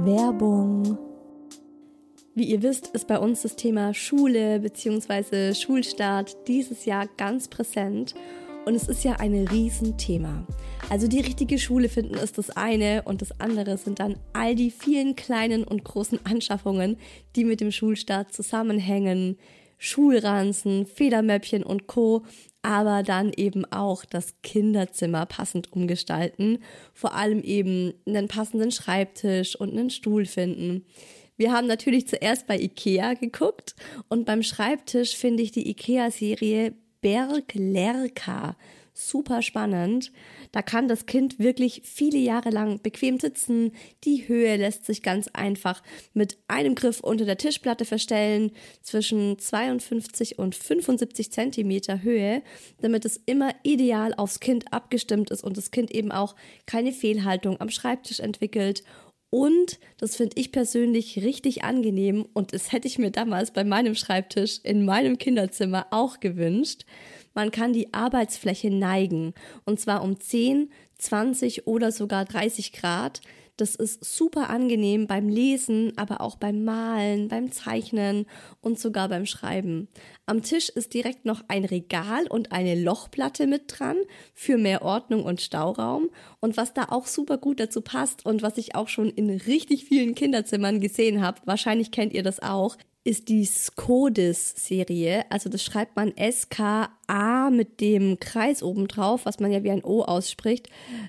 Werbung. Wie ihr wisst, ist bei uns das Thema Schule bzw. Schulstart dieses Jahr ganz präsent und es ist ja ein Riesenthema. Also die richtige Schule finden ist das eine und das andere sind dann all die vielen kleinen und großen Anschaffungen, die mit dem Schulstart zusammenhängen. Schulranzen, Federmäppchen und Co. Aber dann eben auch das Kinderzimmer passend umgestalten, vor allem eben einen passenden Schreibtisch und einen Stuhl finden. Wir haben natürlich zuerst bei Ikea geguckt und beim Schreibtisch finde ich die Ikea-Serie Berg Lerka super spannend. Da kann das Kind wirklich viele Jahre lang bequem sitzen. Die Höhe lässt sich ganz einfach mit einem Griff unter der Tischplatte verstellen, zwischen 52 und 75 Zentimeter Höhe, damit es immer ideal aufs Kind abgestimmt ist und das Kind eben auch keine Fehlhaltung am Schreibtisch entwickelt und das finde ich persönlich richtig angenehm und das hätte ich mir damals bei meinem Schreibtisch in meinem Kinderzimmer auch gewünscht. Man kann die Arbeitsfläche neigen und zwar um 10, 20 oder sogar 30 Grad. Das ist super angenehm beim Lesen, aber auch beim Malen, beim Zeichnen und sogar beim Schreiben. Am Tisch ist direkt noch ein Regal und eine Lochplatte mit dran für mehr Ordnung und Stauraum. Und was da auch super gut dazu passt und was ich auch schon in richtig vielen Kinderzimmern gesehen habe, wahrscheinlich kennt ihr das auch, ist die Skodis-Serie. Also das schreibt man S-K-A mit dem Kreis oben drauf, was man ja wie ein O ausspricht.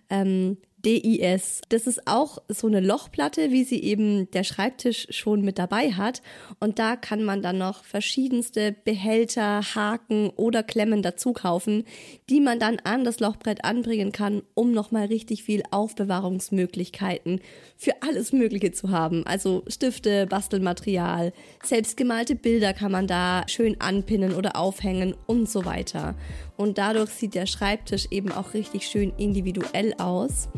Ähm, DIS. Das ist auch so eine Lochplatte, wie sie eben der Schreibtisch schon mit dabei hat. Und da kann man dann noch verschiedenste Behälter, Haken oder Klemmen dazu kaufen, die man dann an das Lochbrett anbringen kann, um nochmal richtig viel Aufbewahrungsmöglichkeiten für alles Mögliche zu haben. Also Stifte, Bastelmaterial, selbstgemalte Bilder kann man da schön anpinnen oder aufhängen und so weiter. Und dadurch sieht der Schreibtisch eben auch richtig schön individuell aus.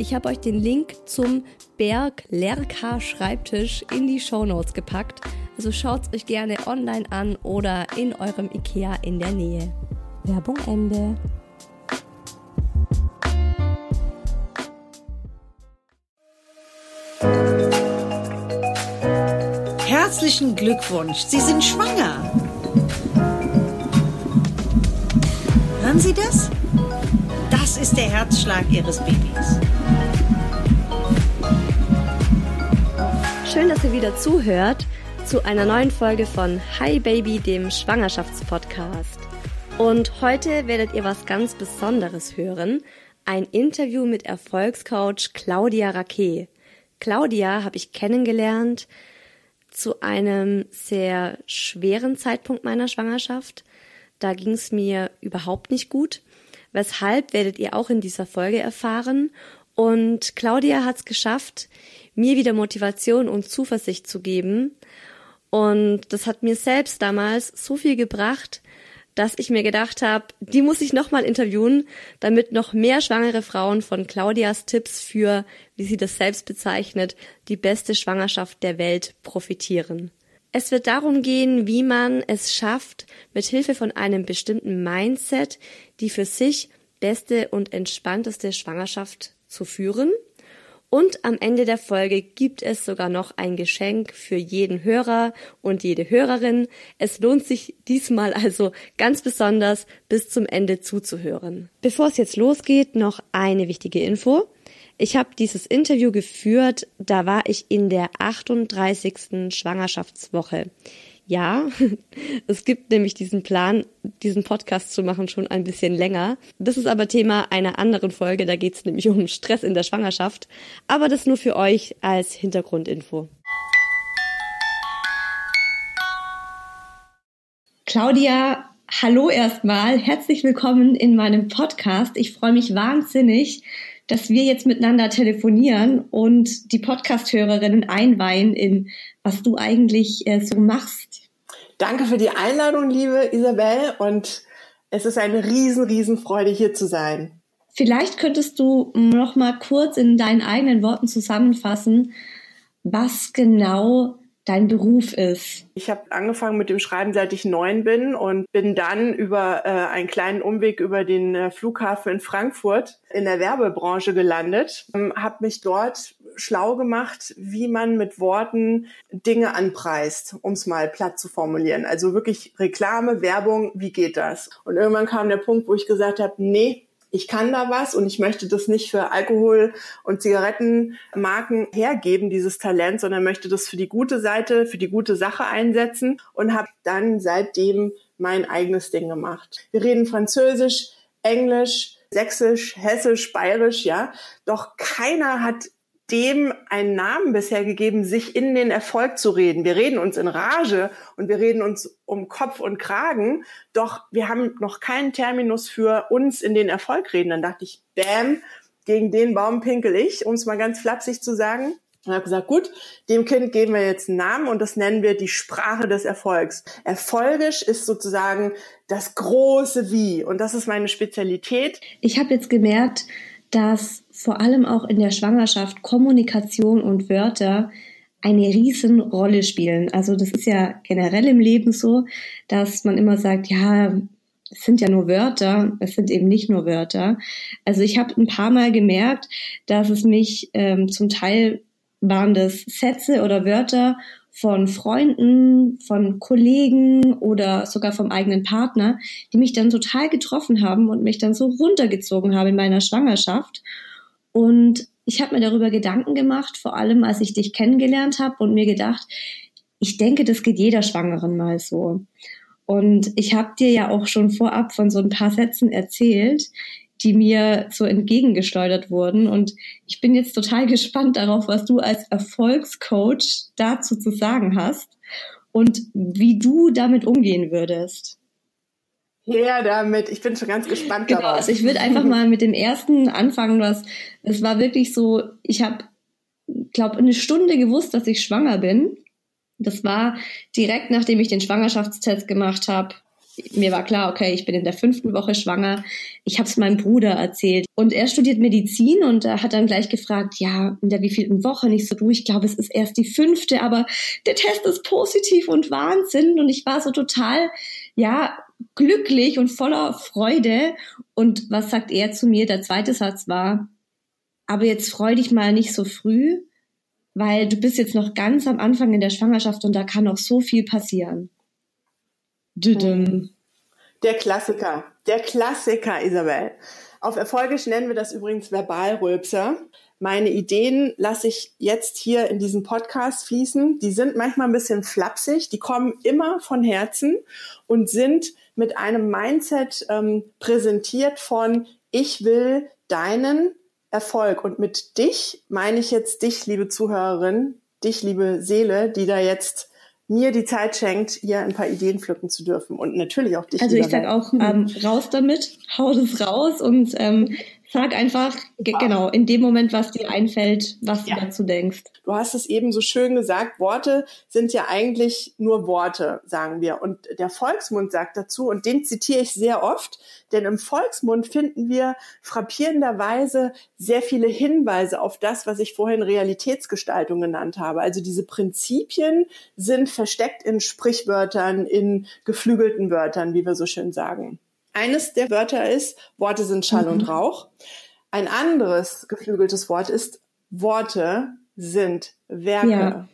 Ich habe euch den Link zum Berg Lerka Schreibtisch in die Show Notes gepackt. Also schaut es euch gerne online an oder in eurem Ikea in der Nähe. Werbung Ende. Herzlichen Glückwunsch, Sie sind schwanger. Hören Sie das? Das ist der Herzschlag Ihres Babys. Schön, dass ihr wieder zuhört zu einer neuen Folge von Hi Baby, dem Schwangerschaftspodcast. Und heute werdet ihr was ganz Besonderes hören. Ein Interview mit Erfolgscoach Claudia Raquet. Claudia habe ich kennengelernt zu einem sehr schweren Zeitpunkt meiner Schwangerschaft. Da ging es mir überhaupt nicht gut. Weshalb werdet ihr auch in dieser Folge erfahren. Und Claudia hat es geschafft, mir wieder Motivation und Zuversicht zu geben. Und das hat mir selbst damals so viel gebracht, dass ich mir gedacht habe, die muss ich nochmal interviewen, damit noch mehr schwangere Frauen von Claudias Tipps für, wie sie das selbst bezeichnet, die beste Schwangerschaft der Welt profitieren. Es wird darum gehen, wie man es schafft, mit Hilfe von einem bestimmten Mindset die für sich beste und entspannteste Schwangerschaft zu führen. Und am Ende der Folge gibt es sogar noch ein Geschenk für jeden Hörer und jede Hörerin. Es lohnt sich diesmal also ganz besonders bis zum Ende zuzuhören. Bevor es jetzt losgeht, noch eine wichtige Info. Ich habe dieses Interview geführt, da war ich in der 38. Schwangerschaftswoche. Ja, es gibt nämlich diesen Plan, diesen Podcast zu machen, schon ein bisschen länger. Das ist aber Thema einer anderen Folge, da geht es nämlich um Stress in der Schwangerschaft. Aber das nur für euch als Hintergrundinfo. Claudia, hallo erstmal. Herzlich willkommen in meinem Podcast. Ich freue mich wahnsinnig, dass wir jetzt miteinander telefonieren und die Podcast-Hörerinnen einweihen in, was du eigentlich äh, so machst. Danke für die Einladung, liebe Isabel. Und es ist eine riesen, riesen Freude, hier zu sein. Vielleicht könntest du noch mal kurz in deinen eigenen Worten zusammenfassen, was genau dein Beruf ist? Ich habe angefangen mit dem Schreiben, seit ich neun bin und bin dann über äh, einen kleinen Umweg über den äh, Flughafen in Frankfurt in der Werbebranche gelandet. Ähm, habe mich dort schlau gemacht, wie man mit Worten Dinge anpreist, um es mal platt zu formulieren. Also wirklich Reklame, Werbung, wie geht das? Und irgendwann kam der Punkt, wo ich gesagt habe, nee, ich kann da was und ich möchte das nicht für Alkohol- und Zigarettenmarken hergeben, dieses Talent, sondern möchte das für die gute Seite, für die gute Sache einsetzen und habe dann seitdem mein eigenes Ding gemacht. Wir reden Französisch, Englisch, Sächsisch, Hessisch, Bayerisch, ja. Doch keiner hat dem einen Namen bisher gegeben, sich in den Erfolg zu reden. Wir reden uns in Rage und wir reden uns um Kopf und Kragen, doch wir haben noch keinen Terminus für uns in den Erfolg reden. Dann dachte ich, bam, gegen den Baum pinkel ich, um es mal ganz flapsig zu sagen. Und habe gesagt, gut, dem Kind geben wir jetzt einen Namen und das nennen wir die Sprache des Erfolgs. Erfolgisch ist sozusagen das große Wie und das ist meine Spezialität. Ich habe jetzt gemerkt, dass vor allem auch in der Schwangerschaft Kommunikation und Wörter eine riesen Rolle spielen. Also das ist ja generell im Leben so, dass man immer sagt, ja, es sind ja nur Wörter, es sind eben nicht nur Wörter. Also ich habe ein paar Mal gemerkt, dass es mich ähm, zum Teil waren das Sätze oder Wörter von Freunden, von Kollegen oder sogar vom eigenen Partner, die mich dann total getroffen haben und mich dann so runtergezogen haben in meiner Schwangerschaft. Und ich habe mir darüber Gedanken gemacht, vor allem als ich dich kennengelernt habe und mir gedacht, ich denke, das geht jeder Schwangeren mal so. Und ich habe dir ja auch schon vorab von so ein paar Sätzen erzählt, die mir so entgegengeschleudert wurden. Und ich bin jetzt total gespannt darauf, was du als Erfolgscoach dazu zu sagen hast und wie du damit umgehen würdest. Ja, damit. Ich bin schon ganz gespannt genau, darauf. Also ich würde einfach mal mit dem ersten anfangen. Was, es war wirklich so, ich habe, glaube eine Stunde gewusst, dass ich schwanger bin. Das war direkt nachdem ich den Schwangerschaftstest gemacht habe mir war klar, okay, ich bin in der fünften Woche schwanger. Ich habe es meinem Bruder erzählt. Und er studiert Medizin und er hat dann gleich gefragt, ja, in der wievielten Woche? Nicht so, du, ich glaube, es ist erst die fünfte, aber der Test ist positiv und Wahnsinn. Und ich war so total, ja, glücklich und voller Freude. Und was sagt er zu mir? Der zweite Satz war, aber jetzt freu dich mal nicht so früh, weil du bist jetzt noch ganz am Anfang in der Schwangerschaft und da kann noch so viel passieren. Düdüm. Der Klassiker, der Klassiker, Isabel. Auf Erfolgisch nennen wir das übrigens Verbalrülpser. Meine Ideen lasse ich jetzt hier in diesen Podcast fließen. Die sind manchmal ein bisschen flapsig, die kommen immer von Herzen und sind mit einem Mindset ähm, präsentiert von ich will deinen Erfolg. Und mit dich meine ich jetzt dich, liebe Zuhörerin, dich, liebe Seele, die da jetzt mir die Zeit schenkt, hier ein paar Ideen pflücken zu dürfen und natürlich auch dich. Also ich sag auch ähm, raus damit, hau das raus und ähm, Sag einfach genau in dem Moment, was dir einfällt, was ja. du dazu denkst. Du hast es eben so schön gesagt, Worte sind ja eigentlich nur Worte, sagen wir. Und der Volksmund sagt dazu, und den zitiere ich sehr oft, denn im Volksmund finden wir frappierenderweise sehr viele Hinweise auf das, was ich vorhin Realitätsgestaltung genannt habe. Also diese Prinzipien sind versteckt in Sprichwörtern, in geflügelten Wörtern, wie wir so schön sagen. Eines der Wörter ist, Worte sind Schall mhm. und Rauch. Ein anderes geflügeltes Wort ist, Worte sind Werke. Ja.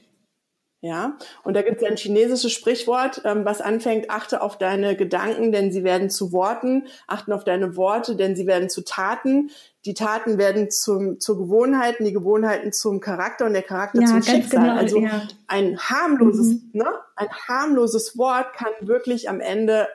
Ja, und da gibt es ein chinesisches Sprichwort, ähm, was anfängt, achte auf deine Gedanken, denn sie werden zu Worten, achten auf deine Worte, denn sie werden zu Taten, die Taten werden zum, zur Gewohnheiten, die Gewohnheiten zum Charakter und der Charakter ja, zum Schicksal. Genau, also ja. ein harmloses, mhm. ne, ein harmloses Wort kann wirklich am Ende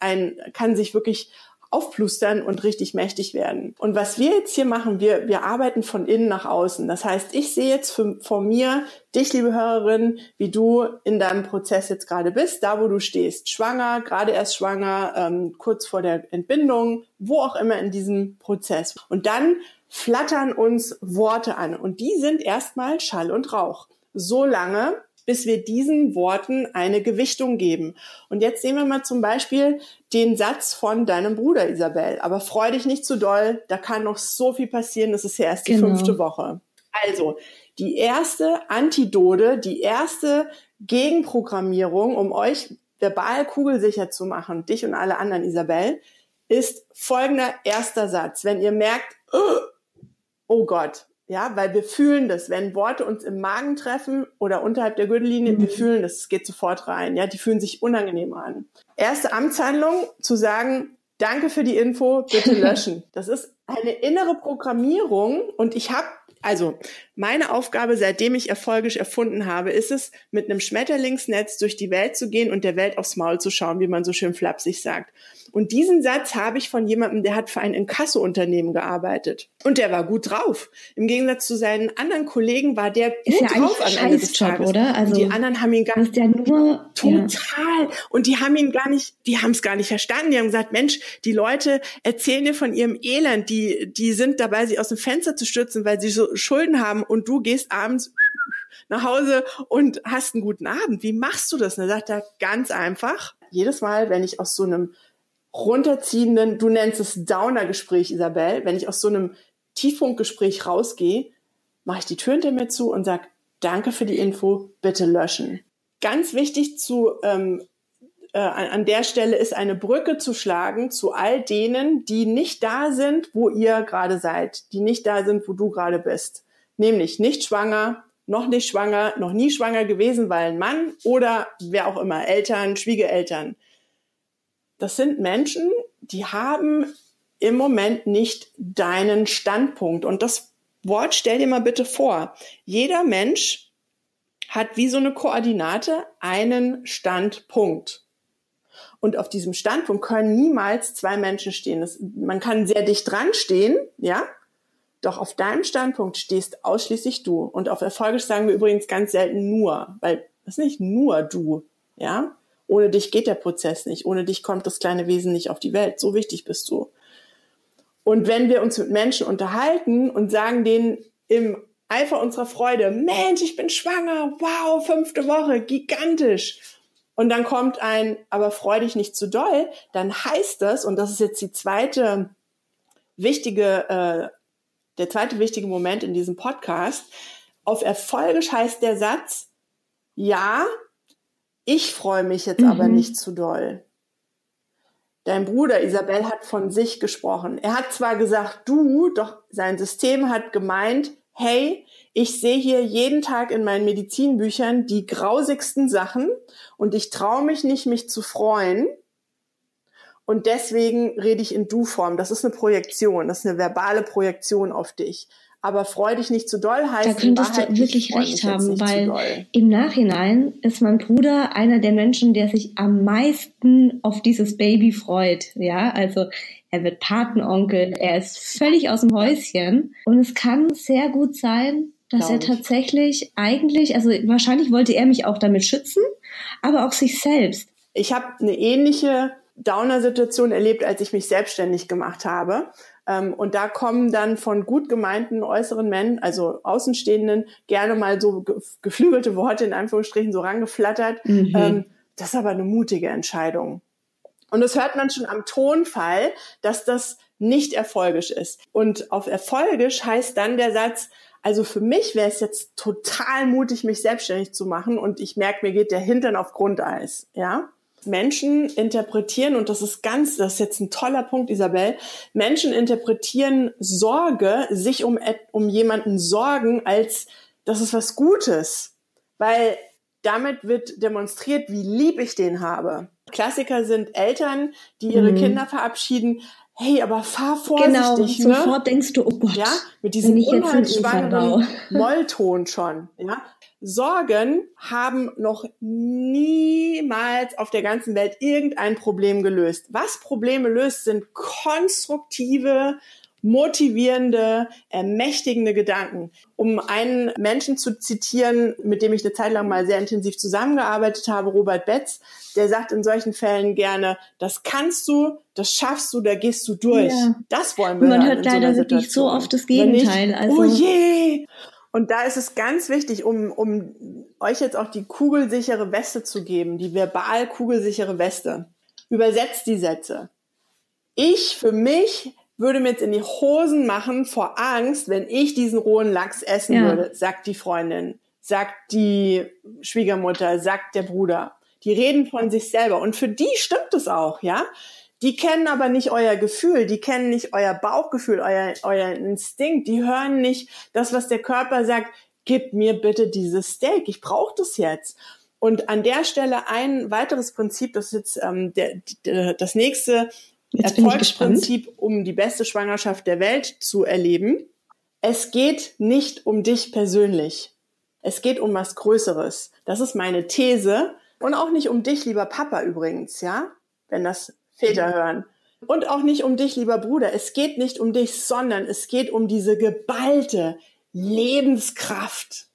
ein, kann sich wirklich aufplustern und richtig mächtig werden. Und was wir jetzt hier machen, wir, wir arbeiten von innen nach außen. Das heißt, ich sehe jetzt für, vor mir dich, liebe Hörerin, wie du in deinem Prozess jetzt gerade bist, da wo du stehst. Schwanger, gerade erst schwanger, ähm, kurz vor der Entbindung, wo auch immer in diesem Prozess. Und dann flattern uns Worte an. Und die sind erstmal Schall und Rauch. So lange, bis wir diesen Worten eine Gewichtung geben. Und jetzt sehen wir mal zum Beispiel den Satz von deinem Bruder Isabel. Aber freu dich nicht zu doll, da kann noch so viel passieren, das ist ja erst die genau. fünfte Woche. Also, die erste Antidote, die erste Gegenprogrammierung, um euch verbal kugelsicher zu machen, dich und alle anderen, Isabel, ist folgender erster Satz. Wenn ihr merkt, oh Gott, Ja, weil wir fühlen das, wenn Worte uns im Magen treffen oder unterhalb der Gürtellinie, mhm. wir fühlen das, es geht sofort rein. Ja, die fühlen sich unangenehm an. Erste Amtshandlung, zu sagen, danke für die Info, bitte löschen. Das ist eine innere Programmierung und ich habe also, meine Aufgabe, seitdem ich erfolgisch erfunden habe, ist es, mit einem Schmetterlingsnetz durch die Welt zu gehen und der Welt aufs Maul zu schauen, wie man so schön flapsig sagt. Und diesen Satz habe ich von jemandem, der hat für ein Inkasso-Unternehmen gearbeitet. Und der war gut drauf. Im Gegensatz zu seinen anderen Kollegen war der ist gut ja drauf am Ende des Tages. Oder? Also, und die anderen haben ihn gar nicht. Ja nur, total. Ja. Und die haben ihn gar nicht, die haben es gar nicht verstanden. Die haben gesagt, Mensch, die Leute erzählen dir von ihrem Elend. Die, die sind dabei, sich aus dem Fenster zu stürzen, weil sie so Schulden haben. Und du gehst abends nach Hause und hast einen guten Abend. Wie machst du das? Und er sagt er ganz einfach. Jedes Mal, wenn ich aus so einem runterziehenden, du nennst es Downer-Gespräch, Isabel, wenn ich aus so einem Tiefpunktgespräch rausgehe, mache ich die Tür hinter mir zu und sage, danke für die Info, bitte löschen. Ganz wichtig zu ähm, äh, an der Stelle ist eine Brücke zu schlagen zu all denen, die nicht da sind, wo ihr gerade seid, die nicht da sind, wo du gerade bist. Nämlich nicht schwanger, noch nicht schwanger, noch nie schwanger gewesen, weil ein Mann oder wer auch immer, Eltern, Schwiegereltern das sind Menschen, die haben im Moment nicht deinen Standpunkt. Und das Wort stell dir mal bitte vor. Jeder Mensch hat wie so eine Koordinate einen Standpunkt. Und auf diesem Standpunkt können niemals zwei Menschen stehen. Das, man kann sehr dicht dran stehen, ja. Doch auf deinem Standpunkt stehst ausschließlich du. Und auf Erfolgisch sagen wir übrigens ganz selten nur, weil das ist nicht nur du, ja. Ohne dich geht der Prozess nicht. Ohne dich kommt das kleine Wesen nicht auf die Welt. So wichtig bist du. Und wenn wir uns mit Menschen unterhalten und sagen denen im Eifer unserer Freude, Mensch, ich bin schwanger, wow, fünfte Woche, gigantisch. Und dann kommt ein, aber freu dich nicht zu doll, dann heißt das, und das ist jetzt die zweite wichtige, äh, der zweite wichtige Moment in diesem Podcast, auf Erfolgisch heißt der Satz, ja, ich freue mich jetzt mhm. aber nicht zu doll. Dein Bruder Isabel hat von sich gesprochen. Er hat zwar gesagt, du, doch sein System hat gemeint, hey, ich sehe hier jeden Tag in meinen Medizinbüchern die grausigsten Sachen und ich traue mich nicht, mich zu freuen. Und deswegen rede ich in Du-Form. Das ist eine Projektion, das ist eine verbale Projektion auf dich aber freu dich nicht zu doll heißt. Da könntest du wirklich recht haben, weil im Nachhinein ist mein Bruder einer der Menschen, der sich am meisten auf dieses Baby freut. Ja, also er wird Patenonkel, er ist völlig aus dem Häuschen und es kann sehr gut sein, dass er tatsächlich eigentlich, also wahrscheinlich wollte er mich auch damit schützen, aber auch sich selbst. Ich habe eine ähnliche Downer-Situation erlebt, als ich mich selbstständig gemacht habe. Ähm, und da kommen dann von gut gemeinten äußeren Männern, also Außenstehenden, gerne mal so geflügelte Worte in Anführungsstrichen so rangeflattert. Mhm. Ähm, das ist aber eine mutige Entscheidung. Und das hört man schon am Tonfall, dass das nicht erfolgisch ist. Und auf erfolgisch heißt dann der Satz, also für mich wäre es jetzt total mutig, mich selbstständig zu machen und ich merke, mir geht der Hintern auf Grundeis, ja. Menschen interpretieren, und das ist ganz, das ist jetzt ein toller Punkt, Isabel, Menschen interpretieren Sorge, sich um, um jemanden sorgen, als das ist was Gutes. Weil damit wird demonstriert, wie lieb ich den habe. Klassiker sind Eltern, die ihre mhm. Kinder verabschieden. Hey, aber fahr vorsichtig, genau, ne? sofort denkst du, oh Gott. Ja, mit diesem unheilschwangeren Mollton schon, ja. Sorgen haben noch niemals auf der ganzen Welt irgendein Problem gelöst. Was Probleme löst, sind konstruktive, motivierende, ermächtigende Gedanken. Um einen Menschen zu zitieren, mit dem ich eine Zeit lang mal sehr intensiv zusammengearbeitet habe, Robert Betz, der sagt in solchen Fällen gerne, das kannst du, das schaffst du, da gehst du durch. Ja. Das wollen wir. Man hört leider so wirklich so oft das Gegenteil. Nicht, also, oh je, und da ist es ganz wichtig, um, um euch jetzt auch die kugelsichere Weste zu geben, die verbal kugelsichere Weste. Übersetzt die Sätze. Ich für mich würde mir jetzt in die Hosen machen vor Angst, wenn ich diesen rohen Lachs essen ja. würde, sagt die Freundin, sagt die Schwiegermutter, sagt der Bruder. Die reden von sich selber. Und für die stimmt es auch, ja. Die kennen aber nicht euer Gefühl, die kennen nicht euer Bauchgefühl, euer, euer Instinkt, die hören nicht das, was der Körper sagt, gib mir bitte dieses Steak, ich brauche das jetzt. Und an der Stelle ein weiteres Prinzip, das ist jetzt ähm, der, der, das nächste Erfolgsprinzip, um die beste Schwangerschaft der Welt zu erleben. Es geht nicht um dich persönlich. Es geht um was Größeres. Das ist meine These. Und auch nicht um dich, lieber Papa übrigens, ja? Wenn das Väter hören. Und auch nicht um dich, lieber Bruder. Es geht nicht um dich, sondern es geht um diese geballte Lebenskraft,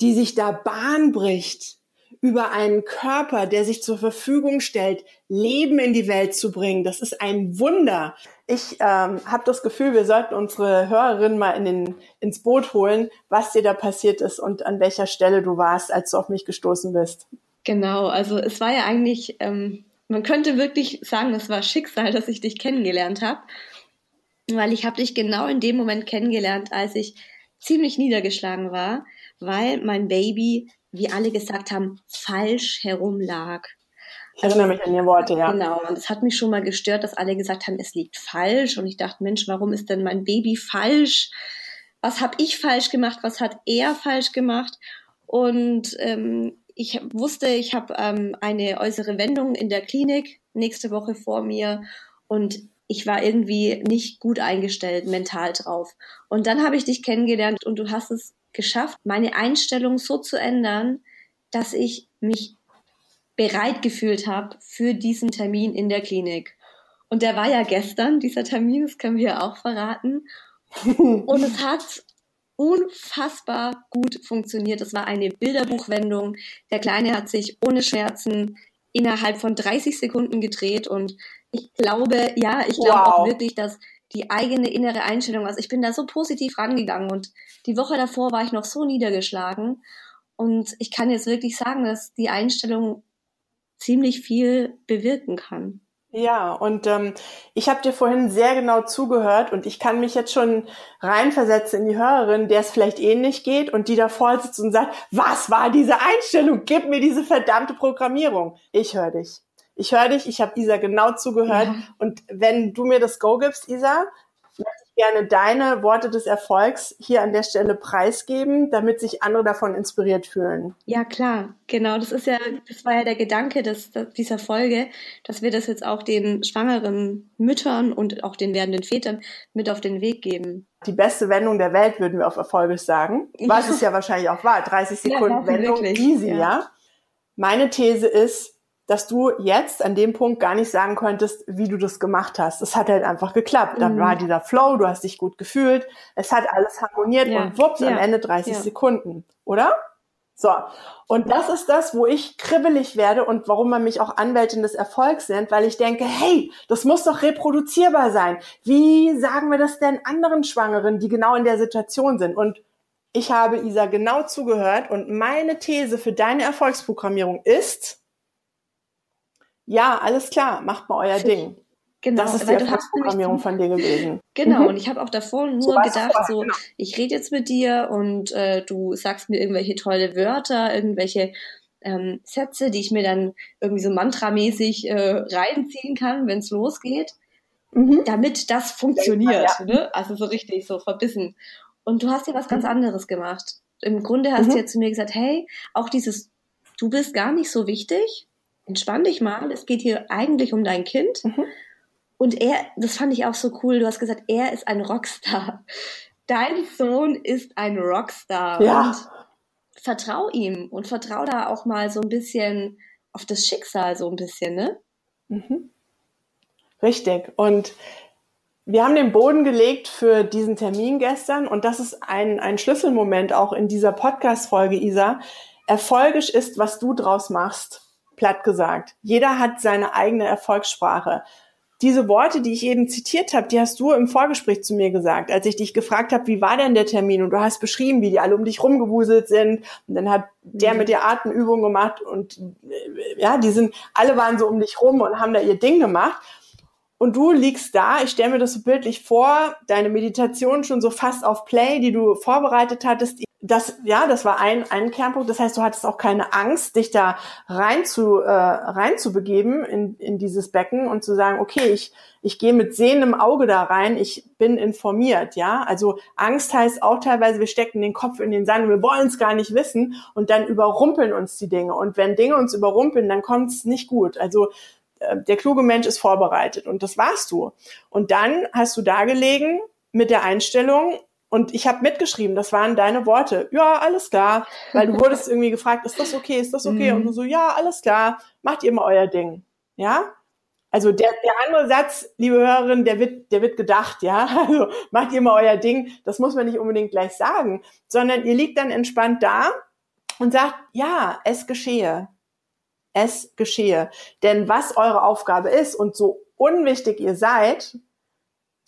die sich da Bahn bricht über einen Körper, der sich zur Verfügung stellt, Leben in die Welt zu bringen. Das ist ein Wunder. Ich ähm, habe das Gefühl, wir sollten unsere Hörerinnen mal in den, ins Boot holen, was dir da passiert ist und an welcher Stelle du warst, als du auf mich gestoßen bist. Genau, also es war ja eigentlich, ähm, man könnte wirklich sagen, es war Schicksal, dass ich dich kennengelernt habe, weil ich habe dich genau in dem Moment kennengelernt, als ich ziemlich niedergeschlagen war, weil mein Baby wie alle gesagt haben, falsch herumlag. Ich erinnere mich an Ihre Worte, ja. Genau, und es hat mich schon mal gestört, dass alle gesagt haben, es liegt falsch. Und ich dachte, Mensch, warum ist denn mein Baby falsch? Was habe ich falsch gemacht? Was hat er falsch gemacht? Und ähm, ich wusste, ich habe ähm, eine äußere Wendung in der Klinik nächste Woche vor mir und ich war irgendwie nicht gut eingestellt mental drauf. Und dann habe ich dich kennengelernt und du hast es geschafft, meine Einstellung so zu ändern, dass ich mich bereit gefühlt habe für diesen Termin in der Klinik. Und der war ja gestern, dieser Termin, das können wir ja auch verraten. Und es hat unfassbar gut funktioniert. Es war eine Bilderbuchwendung. Der Kleine hat sich ohne Schmerzen innerhalb von 30 Sekunden gedreht und ich glaube, ja, ich glaube wow. auch wirklich, dass die eigene innere Einstellung. Also ich bin da so positiv rangegangen und die Woche davor war ich noch so niedergeschlagen und ich kann jetzt wirklich sagen, dass die Einstellung ziemlich viel bewirken kann. Ja, und ähm, ich habe dir vorhin sehr genau zugehört und ich kann mich jetzt schon reinversetzen in die Hörerin, der es vielleicht ähnlich geht und die davor sitzt und sagt, was war diese Einstellung? Gib mir diese verdammte Programmierung. Ich höre dich ich höre dich, ich habe Isa genau zugehört. Ja. Und wenn du mir das Go gibst, Isa, möchte ich gerne deine Worte des Erfolgs hier an der Stelle preisgeben, damit sich andere davon inspiriert fühlen. Ja, klar, genau. Das ist ja, das war ja der Gedanke des, dieser Folge, dass wir das jetzt auch den schwangeren Müttern und auch den werdenden Vätern mit auf den Weg geben. Die beste Wendung der Welt, würden wir auf Erfolges sagen. Was es ja wahrscheinlich auch war. 30 Sekunden ja, Wendung, easy, ja. ja. Meine These ist, dass du jetzt an dem Punkt gar nicht sagen könntest, wie du das gemacht hast. Es hat halt einfach geklappt. Mhm. Dann war dieser Flow, du hast dich gut gefühlt, es hat alles harmoniert ja. und wups, ja. am Ende 30 ja. Sekunden, oder? So. Und das ist das, wo ich kribbelig werde und warum man mich auch Anwältin des Erfolgs nennt, weil ich denke, hey, das muss doch reproduzierbar sein. Wie sagen wir das denn anderen Schwangeren, die genau in der Situation sind? Und ich habe Isa genau zugehört und meine These für deine Erfolgsprogrammierung ist, ja, alles klar, macht mal euer Ding. Genau, das ist die Erfolgsprogrammierung von dir gewesen. Genau, mhm. und ich habe auch davor nur so gedacht, vorher, so, genau. ich rede jetzt mit dir und äh, du sagst mir irgendwelche tolle Wörter, irgendwelche ähm, Sätze, die ich mir dann irgendwie so mantramäßig äh, reinziehen kann, wenn es losgeht, mhm. damit das funktioniert. Ja. Ne? Also so richtig, so verbissen. Und du hast ja was ganz mhm. anderes gemacht. Im Grunde hast mhm. du ja zu mir gesagt, hey, auch dieses, du bist gar nicht so wichtig, entspann dich mal, es geht hier eigentlich um dein Kind. Mhm. Und er, das fand ich auch so cool, du hast gesagt, er ist ein Rockstar. Dein Sohn ist ein Rockstar. Ja. Und vertrau ihm und vertrau da auch mal so ein bisschen auf das Schicksal, so ein bisschen, ne? Mhm. Richtig. Und wir haben den Boden gelegt für diesen Termin gestern und das ist ein, ein Schlüsselmoment auch in dieser Podcast-Folge, Isa. Erfolgisch ist, was du draus machst platt gesagt. Jeder hat seine eigene Erfolgssprache. Diese Worte, die ich eben zitiert habe, die hast du im Vorgespräch zu mir gesagt, als ich dich gefragt habe, wie war denn der Termin? Und du hast beschrieben, wie die alle um dich rumgewuselt sind. Und dann hat der mhm. mit dir Atemübungen gemacht und äh, ja, die sind, alle waren so um dich rum und haben da ihr Ding gemacht. Und du liegst da, ich stelle mir das so bildlich vor, deine Meditation schon so fast auf Play, die du vorbereitet hattest, das, ja, das war ein, ein Kernpunkt. Das heißt, du hattest auch keine Angst, dich da rein zu, äh, rein zu begeben in, in dieses Becken und zu sagen, okay, ich, ich gehe mit sehendem Auge da rein, ich bin informiert, ja. Also Angst heißt auch teilweise, wir stecken den Kopf in den Sand und wir wollen es gar nicht wissen und dann überrumpeln uns die Dinge. Und wenn Dinge uns überrumpeln, dann kommt es nicht gut. Also äh, der kluge Mensch ist vorbereitet und das warst du. Und dann hast du da gelegen mit der Einstellung, und ich habe mitgeschrieben, das waren deine Worte. Ja, alles klar. Weil du wurdest irgendwie gefragt, ist das okay, ist das okay? Mhm. Und du so, ja, alles klar, macht ihr mal euer Ding. Ja? Also der, der andere Satz, liebe Hörerin, der wird, der wird gedacht, ja. Also macht ihr mal euer Ding. Das muss man nicht unbedingt gleich sagen, sondern ihr liegt dann entspannt da und sagt, ja, es geschehe. Es geschehe. Denn was eure Aufgabe ist und so unwichtig ihr seid,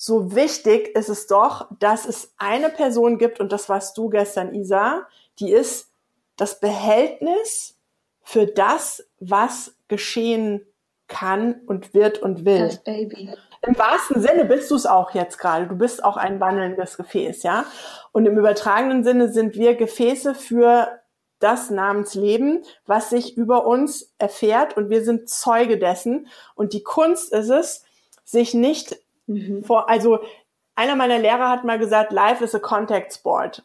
so wichtig ist es doch, dass es eine Person gibt, und das warst du gestern, Isa, die ist das Behältnis für das, was geschehen kann und wird und will. Das Baby. Im wahrsten Sinne bist du es auch jetzt gerade. Du bist auch ein wandelndes Gefäß, ja. Und im übertragenen Sinne sind wir Gefäße für das Namensleben, was sich über uns erfährt und wir sind Zeuge dessen. Und die Kunst ist es, sich nicht Mhm. Vor, also einer meiner Lehrer hat mal gesagt, Life is a contact sport.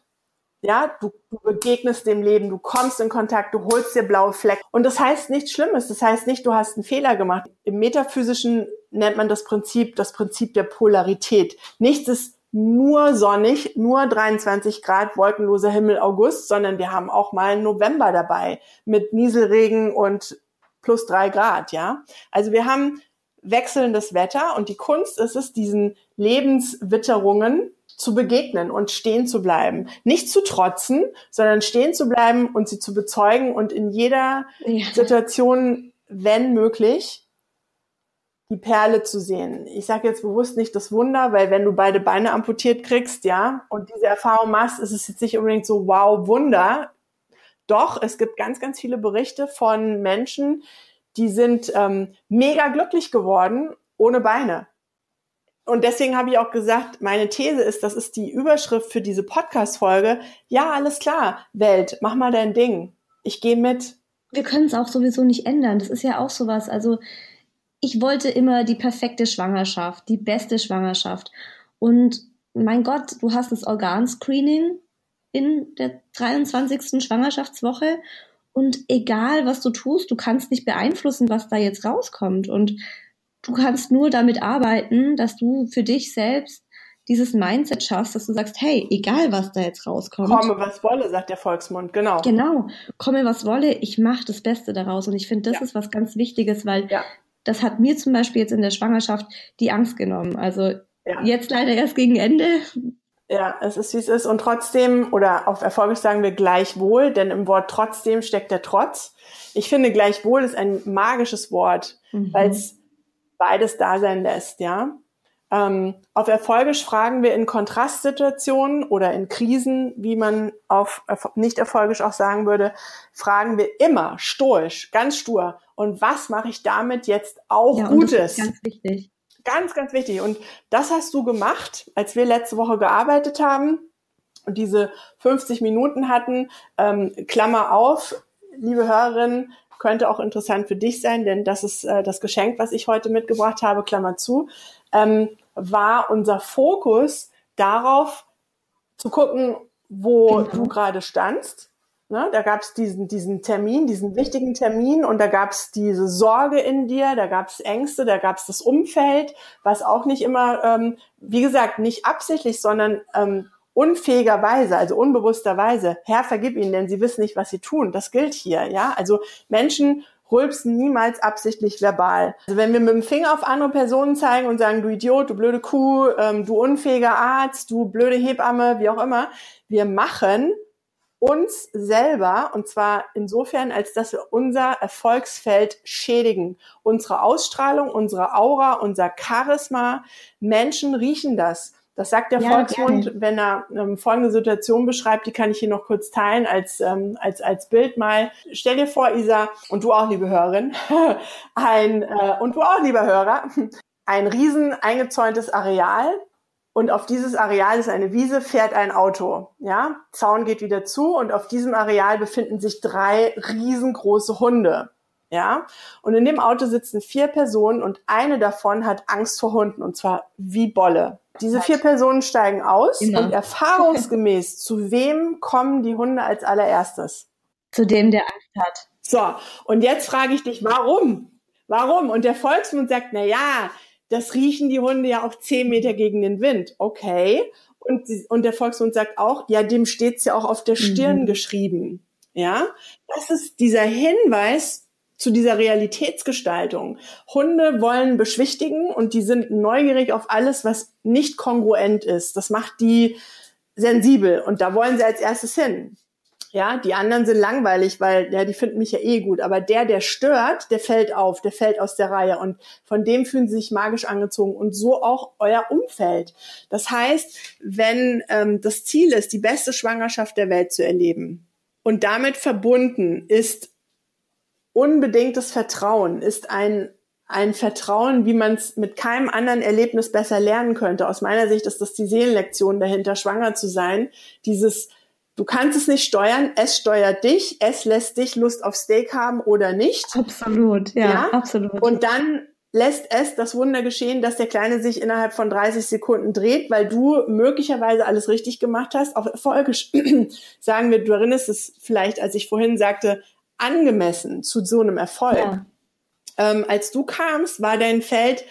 Ja, du, du begegnest dem Leben, du kommst in Kontakt, du holst dir blaue Flecken. Und das heißt nichts Schlimmes. Das heißt nicht, du hast einen Fehler gemacht. Im Metaphysischen nennt man das Prinzip das Prinzip der Polarität. Nichts ist nur sonnig, nur 23 Grad, wolkenloser Himmel, August, sondern wir haben auch mal November dabei mit Nieselregen und plus drei Grad, ja. Also wir haben wechselndes Wetter und die Kunst ist es, diesen Lebenswitterungen zu begegnen und stehen zu bleiben. Nicht zu trotzen, sondern stehen zu bleiben und sie zu bezeugen und in jeder ja. Situation, wenn möglich, die Perle zu sehen. Ich sage jetzt bewusst nicht das Wunder, weil wenn du beide Beine amputiert kriegst, ja, und diese Erfahrung machst, ist es jetzt nicht unbedingt so wow Wunder. Doch, es gibt ganz, ganz viele Berichte von Menschen, die sind ähm, mega glücklich geworden ohne Beine. Und deswegen habe ich auch gesagt, meine These ist, das ist die Überschrift für diese Podcast-Folge. Ja, alles klar, Welt, mach mal dein Ding. Ich gehe mit. Wir können es auch sowieso nicht ändern. Das ist ja auch sowas. Also ich wollte immer die perfekte Schwangerschaft, die beste Schwangerschaft. Und mein Gott, du hast das Organscreening in der 23. Schwangerschaftswoche und egal, was du tust, du kannst nicht beeinflussen, was da jetzt rauskommt. Und du kannst nur damit arbeiten, dass du für dich selbst dieses Mindset schaffst, dass du sagst, hey, egal was da jetzt rauskommt. Komme, was wolle, sagt der Volksmund, genau. Genau, komme, was wolle, ich mache das Beste daraus. Und ich finde, das ja. ist was ganz Wichtiges, weil ja. das hat mir zum Beispiel jetzt in der Schwangerschaft die Angst genommen. Also ja. jetzt leider erst gegen Ende ja, es ist wie es ist. Und trotzdem, oder auf Erfolg sagen wir gleichwohl, denn im Wort trotzdem steckt der Trotz. Ich finde, gleichwohl ist ein magisches Wort, mhm. weil es beides da sein lässt, ja. Ähm, auf Erfolgisch fragen wir in Kontrastsituationen oder in Krisen, wie man auf nicht erfolgisch auch sagen würde, fragen wir immer stoisch, ganz stur. Und was mache ich damit jetzt auch ja, Gutes? das ist ganz wichtig. Ganz, ganz wichtig. Und das hast du gemacht, als wir letzte Woche gearbeitet haben und diese 50 Minuten hatten. Ähm, Klammer auf, liebe Hörerin, könnte auch interessant für dich sein, denn das ist äh, das Geschenk, was ich heute mitgebracht habe, Klammer zu, ähm, war unser Fokus darauf zu gucken, wo genau. du gerade standst Ne? Da gab es diesen, diesen Termin, diesen wichtigen Termin und da gab es diese Sorge in dir, da gab es Ängste, da gab es das Umfeld, was auch nicht immer, ähm, wie gesagt, nicht absichtlich, sondern ähm, unfähigerweise, also unbewussterweise, Herr, vergib ihnen, denn sie wissen nicht, was sie tun. Das gilt hier, ja. Also Menschen rülpsen niemals absichtlich verbal. Also wenn wir mit dem Finger auf andere Personen zeigen und sagen, du Idiot, du blöde Kuh, ähm, du unfähiger Arzt, du blöde Hebamme, wie auch immer, wir machen uns selber, und zwar insofern, als dass wir unser Erfolgsfeld schädigen. Unsere Ausstrahlung, unsere Aura, unser Charisma, Menschen riechen das. Das sagt der ja, Volksmund, gerne. wenn er ähm, folgende Situation beschreibt, die kann ich hier noch kurz teilen als, ähm, als, als Bild mal. Stell dir vor, Isa, und du auch, liebe Hörerin, ein, äh, und du auch, lieber Hörer, ein riesen eingezäuntes Areal und auf dieses Areal ist eine Wiese, fährt ein Auto. Ja, Zaun geht wieder zu und auf diesem Areal befinden sich drei riesengroße Hunde. Ja, und in dem Auto sitzen vier Personen und eine davon hat Angst vor Hunden und zwar wie Bolle. Diese vier Personen steigen aus genau. und erfahrungsgemäß zu wem kommen die Hunde als allererstes? Zu dem, der Angst hat. So, und jetzt frage ich dich, warum? Warum? Und der Volksmund sagt, na ja, das riechen die Hunde ja auch zehn Meter gegen den Wind. Okay. Und, und der Volksmund sagt auch, ja, dem steht's ja auch auf der Stirn mhm. geschrieben. Ja, das ist dieser Hinweis zu dieser Realitätsgestaltung. Hunde wollen beschwichtigen und die sind neugierig auf alles, was nicht kongruent ist. Das macht die sensibel und da wollen sie als erstes hin. Ja, die anderen sind langweilig, weil ja, die finden mich ja eh gut. Aber der, der stört, der fällt auf, der fällt aus der Reihe und von dem fühlen sie sich magisch angezogen und so auch euer Umfeld. Das heißt, wenn ähm, das Ziel ist, die beste Schwangerschaft der Welt zu erleben und damit verbunden ist unbedingtes Vertrauen, ist ein ein Vertrauen, wie man es mit keinem anderen Erlebnis besser lernen könnte. Aus meiner Sicht ist das die Seelenlektion dahinter, schwanger zu sein. Dieses Du kannst es nicht steuern, es steuert dich, es lässt dich Lust auf Steak haben oder nicht. Absolut, ja, ja? absolut. Und dann lässt es das Wunder geschehen, dass der Kleine sich innerhalb von 30 Sekunden dreht, weil du möglicherweise alles richtig gemacht hast. Auf Erfolge sagen wir, du erinnerst es vielleicht, als ich vorhin sagte, angemessen zu so einem Erfolg. Ja. Ähm, als du kamst, war dein Feld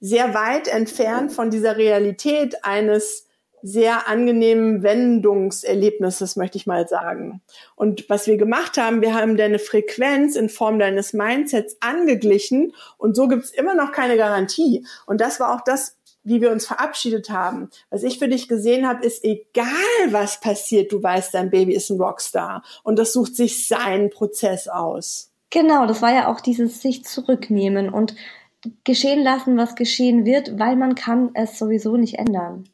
sehr weit entfernt von dieser Realität eines sehr angenehmen Wendungserlebnisses, möchte ich mal sagen. Und was wir gemacht haben, wir haben deine Frequenz in Form deines Mindsets angeglichen und so gibt's immer noch keine Garantie. Und das war auch das, wie wir uns verabschiedet haben. Was ich für dich gesehen habe, ist egal, was passiert, du weißt, dein Baby ist ein Rockstar und das sucht sich seinen Prozess aus. Genau, das war ja auch dieses sich zurücknehmen und geschehen lassen, was geschehen wird, weil man kann es sowieso nicht ändern.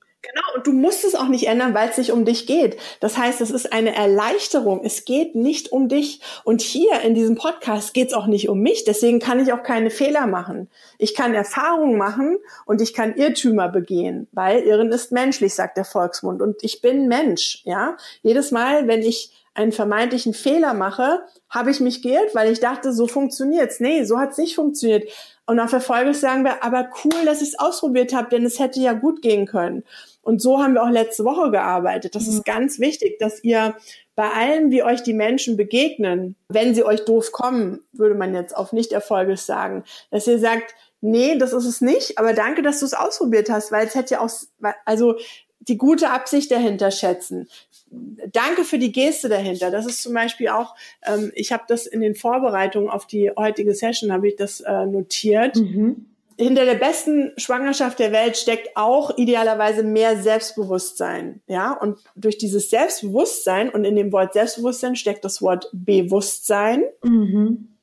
Und du musst es auch nicht ändern, weil es nicht um dich geht. Das heißt, es ist eine Erleichterung. Es geht nicht um dich. Und hier in diesem Podcast geht es auch nicht um mich. Deswegen kann ich auch keine Fehler machen. Ich kann Erfahrungen machen und ich kann Irrtümer begehen, weil Irren ist menschlich, sagt der Volksmund. Und ich bin Mensch, ja. Jedes Mal, wenn ich einen vermeintlichen Fehler mache, habe ich mich geirrt, weil ich dachte, so funktioniert's. Nee, so hat's nicht funktioniert. Und auf Erfolge sagen wir, aber cool, dass ich es ausprobiert habe, denn es hätte ja gut gehen können. Und so haben wir auch letzte Woche gearbeitet. Das mhm. ist ganz wichtig, dass ihr bei allem, wie euch die Menschen begegnen, wenn sie euch doof kommen, würde man jetzt auf Nicht-Erfolges sagen, dass ihr sagt, nee, das ist es nicht, aber danke, dass du es ausprobiert hast, weil es hätte ja auch, also die gute Absicht dahinter schätzen. Danke für die Geste dahinter. Das ist zum Beispiel auch, ähm, ich habe das in den Vorbereitungen auf die heutige Session, habe ich das äh, notiert. Mhm hinter der besten Schwangerschaft der Welt steckt auch idealerweise mehr Selbstbewusstsein. Ja, und durch dieses Selbstbewusstsein und in dem Wort Selbstbewusstsein steckt das Wort Bewusstsein. Mhm.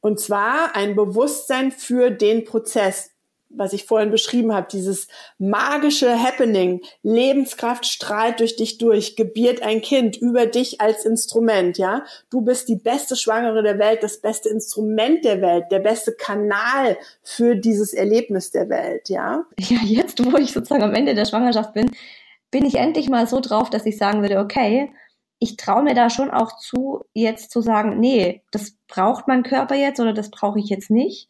Und zwar ein Bewusstsein für den Prozess was ich vorhin beschrieben habe, dieses magische Happening, Lebenskraft strahlt durch dich durch, gebiert ein Kind über dich als Instrument, ja. Du bist die beste Schwangere der Welt, das beste Instrument der Welt, der beste Kanal für dieses Erlebnis der Welt, ja. Ja, jetzt, wo ich sozusagen am Ende der Schwangerschaft bin, bin ich endlich mal so drauf, dass ich sagen würde, okay, ich traue mir da schon auch zu, jetzt zu sagen, nee, das braucht mein Körper jetzt oder das brauche ich jetzt nicht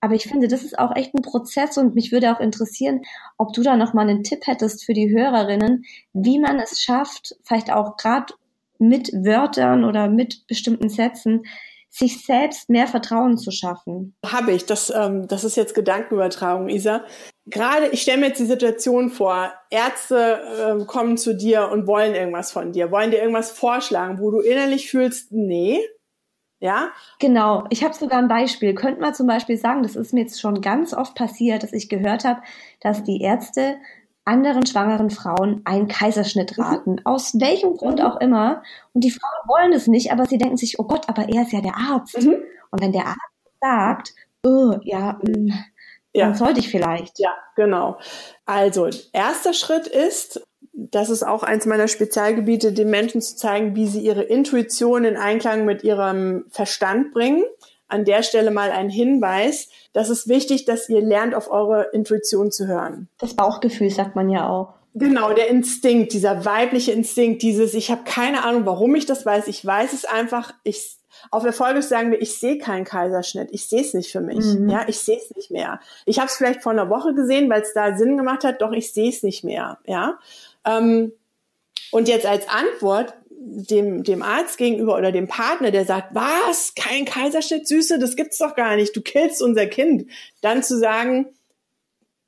aber ich finde, das ist auch echt ein Prozess und mich würde auch interessieren, ob du da noch mal einen Tipp hättest für die Hörerinnen, wie man es schafft, vielleicht auch gerade mit Wörtern oder mit bestimmten Sätzen, sich selbst mehr Vertrauen zu schaffen. Habe ich. Das, ähm, das ist jetzt Gedankenübertragung, Isa. Gerade, ich stelle mir jetzt die Situation vor, Ärzte ähm, kommen zu dir und wollen irgendwas von dir, wollen dir irgendwas vorschlagen, wo du innerlich fühlst, nee, ja? Genau. Ich habe sogar ein Beispiel. Könnte man zum Beispiel sagen, das ist mir jetzt schon ganz oft passiert, dass ich gehört habe, dass die Ärzte anderen schwangeren Frauen einen Kaiserschnitt mhm. raten. Mhm. Aus welchem Grund auch immer. Und die Frauen wollen es nicht, aber sie denken sich, oh Gott, aber er ist ja der Arzt. Mhm. Und wenn der Arzt sagt, oh, ja, mh, mm, ja. dann sollte ich vielleicht. Ja, genau. Also, erster Schritt ist, das ist auch eins meiner Spezialgebiete, den Menschen zu zeigen, wie sie ihre Intuition in Einklang mit ihrem Verstand bringen. an der Stelle mal ein Hinweis. Das ist wichtig, dass ihr lernt, auf eure Intuition zu hören. Das Bauchgefühl sagt man ja auch. Genau, der Instinkt, dieser weibliche Instinkt, dieses, ich habe keine Ahnung, warum ich das weiß, ich weiß es einfach, ich auf Erfolge sagen wir, ich sehe keinen Kaiserschnitt, ich sehe es nicht für mich, mhm. ja, ich sehe es nicht mehr. Ich habe es vielleicht vor einer Woche gesehen, weil es da Sinn gemacht hat, doch ich sehe es nicht mehr, ja. Ähm, und jetzt als Antwort dem, dem Arzt gegenüber oder dem Partner, der sagt, was, kein Kaiserschnitt, Süße, das gibt's doch gar nicht, du killst unser Kind, dann zu sagen,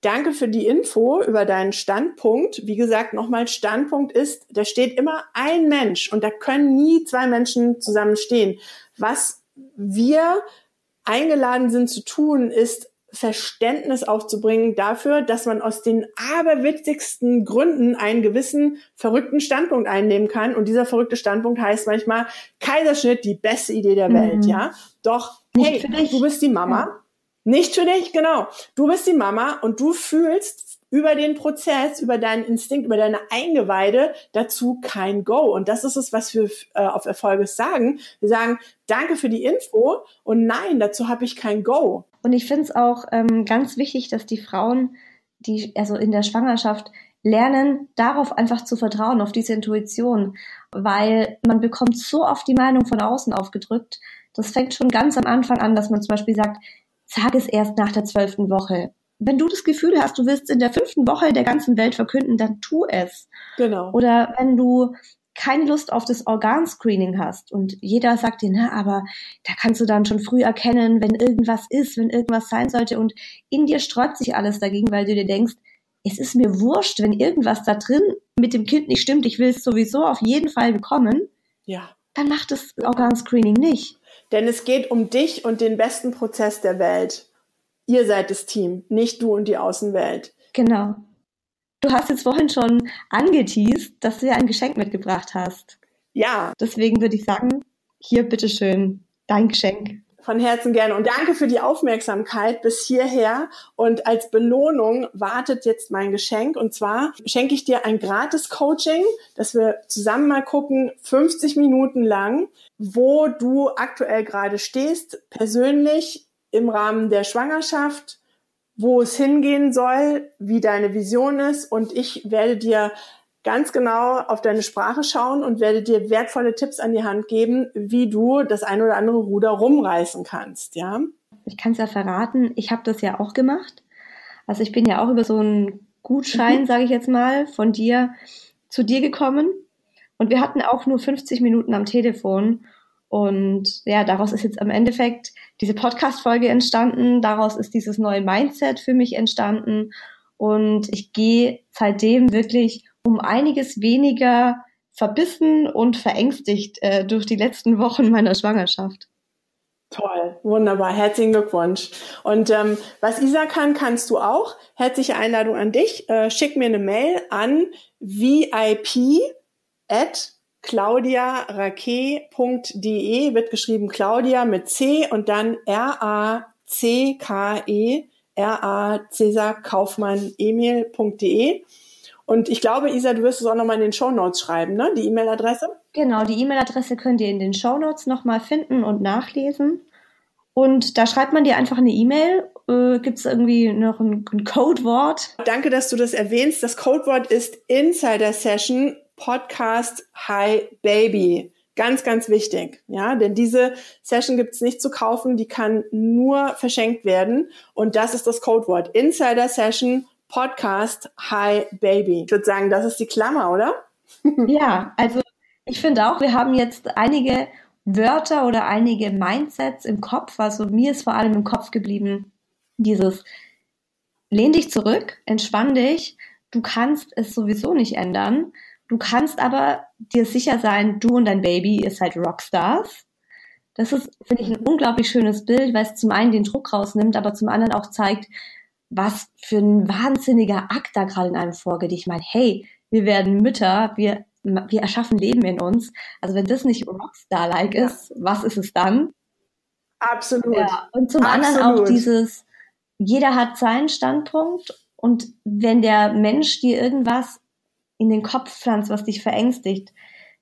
Danke für die Info über deinen Standpunkt. Wie gesagt, nochmal, Standpunkt ist, da steht immer ein Mensch und da können nie zwei Menschen zusammenstehen. Was wir eingeladen sind zu tun, ist Verständnis aufzubringen dafür, dass man aus den aberwitzigsten Gründen einen gewissen verrückten Standpunkt einnehmen kann. Und dieser verrückte Standpunkt heißt manchmal Kaiserschnitt, die beste Idee der Welt, mhm. ja. Doch, hey, du bist die Mama. Ja. Nicht für dich, genau. Du bist die Mama und du fühlst über den Prozess, über deinen Instinkt, über deine Eingeweide dazu kein Go. Und das ist es, was wir äh, auf Erfolge sagen. Wir sagen, danke für die Info und nein, dazu habe ich kein Go. Und ich finde es auch ähm, ganz wichtig, dass die Frauen, die also in der Schwangerschaft lernen, darauf einfach zu vertrauen, auf diese Intuition, weil man bekommt so oft die Meinung von außen aufgedrückt. Das fängt schon ganz am Anfang an, dass man zum Beispiel sagt, sag es erst nach der zwölften Woche. Wenn du das Gefühl hast, du willst in der fünften Woche der ganzen Welt verkünden, dann tu es. Genau. Oder wenn du keine Lust auf das Organscreening hast und jeder sagt dir, na, aber da kannst du dann schon früh erkennen, wenn irgendwas ist, wenn irgendwas sein sollte und in dir sträubt sich alles dagegen, weil du dir denkst, es ist mir wurscht, wenn irgendwas da drin mit dem Kind nicht stimmt, ich will es sowieso auf jeden Fall bekommen. Ja. Dann macht das Organscreening nicht. Denn es geht um dich und den besten Prozess der Welt. Ihr seid das Team, nicht du und die Außenwelt. Genau. Du hast jetzt vorhin schon angeteased, dass du ja ein Geschenk mitgebracht hast. Ja. Deswegen würde ich sagen, hier bitteschön, dein Geschenk. Von Herzen gerne und danke für die Aufmerksamkeit bis hierher. Und als Belohnung wartet jetzt mein Geschenk. Und zwar schenke ich dir ein gratis Coaching, dass wir zusammen mal gucken, 50 Minuten lang, wo du aktuell gerade stehst, persönlich im Rahmen der Schwangerschaft, wo es hingehen soll, wie deine Vision ist. Und ich werde dir ganz genau auf deine Sprache schauen und werde dir wertvolle Tipps an die Hand geben, wie du das ein oder andere Ruder rumreißen kannst, ja? Ich kann es ja verraten, ich habe das ja auch gemacht. Also ich bin ja auch über so einen Gutschein, mhm. sage ich jetzt mal, von dir zu dir gekommen und wir hatten auch nur 50 Minuten am Telefon und ja, daraus ist jetzt am Endeffekt diese Podcast-Folge entstanden, daraus ist dieses neue Mindset für mich entstanden und ich gehe seitdem wirklich um einiges weniger verbissen und verängstigt äh, durch die letzten Wochen meiner Schwangerschaft. Toll, wunderbar, herzlichen Glückwunsch. Und ähm, was Isa kann, kannst du auch. Herzliche Einladung an dich. Äh, schick mir eine Mail an vip at claudiarake.de, wird geschrieben Claudia mit C und dann R-A-C-K-E, R-A Cäsar Kaufmann Emil.de. Und ich glaube, Isa, du wirst es auch nochmal in den Show Notes schreiben, ne? Die E-Mail-Adresse? Genau, die E-Mail-Adresse könnt ihr in den Show Notes nochmal finden und nachlesen. Und da schreibt man dir einfach eine E-Mail. Äh, Gibt es irgendwie noch ein, ein Codewort? Danke, dass du das erwähnst. Das Codewort ist Insider Session Podcast Hi Baby. Ganz, ganz wichtig, ja, denn diese Session gibt es nicht zu kaufen, die kann nur verschenkt werden und das ist das Codewort Insider Session Podcast Hi Baby. Ich würde sagen, das ist die Klammer, oder? ja, also ich finde auch, wir haben jetzt einige Wörter oder einige Mindsets im Kopf. Also mir ist vor allem im Kopf geblieben dieses lehn dich zurück, entspann dich. Du kannst es sowieso nicht ändern. Du kannst aber dir sicher sein, du und dein Baby ist halt Rockstars. Das ist, finde ich, ein unglaublich schönes Bild, weil es zum einen den Druck rausnimmt, aber zum anderen auch zeigt, was für ein wahnsinniger Akt da gerade in einem vorgeht. Ich meine, hey, wir werden Mütter, wir, wir erschaffen Leben in uns. Also wenn das nicht Rockstar-like ja. ist, was ist es dann? Absolut. Ja. Und zum Absolut. anderen auch dieses, jeder hat seinen Standpunkt und wenn der Mensch dir irgendwas in den Kopf pflanzt, was dich verängstigt,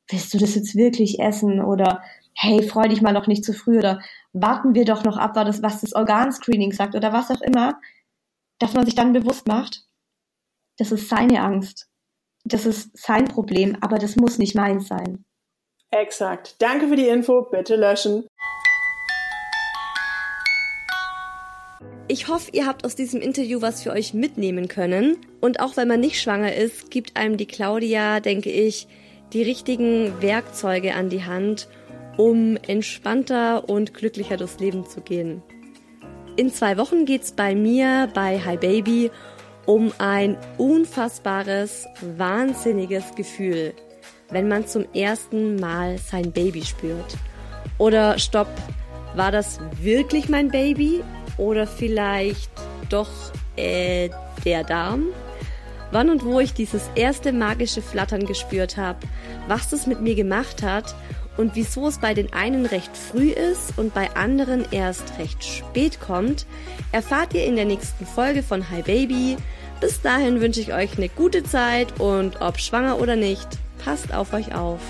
willst du das jetzt wirklich essen oder hey, freu dich mal noch nicht zu früh oder warten wir doch noch ab, was das Organscreening sagt oder was auch immer, dass man sich dann bewusst macht, das ist seine Angst. Das ist sein Problem, aber das muss nicht meins sein. Exakt. Danke für die Info. Bitte löschen. Ich hoffe, ihr habt aus diesem Interview was für euch mitnehmen können. Und auch wenn man nicht schwanger ist, gibt einem die Claudia, denke ich, die richtigen Werkzeuge an die Hand, um entspannter und glücklicher durchs Leben zu gehen. In zwei Wochen geht's bei mir bei Hi Baby um ein unfassbares, wahnsinniges Gefühl, wenn man zum ersten Mal sein Baby spürt. Oder stopp, war das wirklich mein Baby? Oder vielleicht doch äh, der Darm? Wann und wo ich dieses erste magische Flattern gespürt habe, was es mit mir gemacht hat und wieso es bei den einen recht früh ist und bei anderen erst recht spät kommt, erfahrt ihr in der nächsten Folge von Hi Baby. Bis dahin wünsche ich euch eine gute Zeit und ob schwanger oder nicht, passt auf euch auf.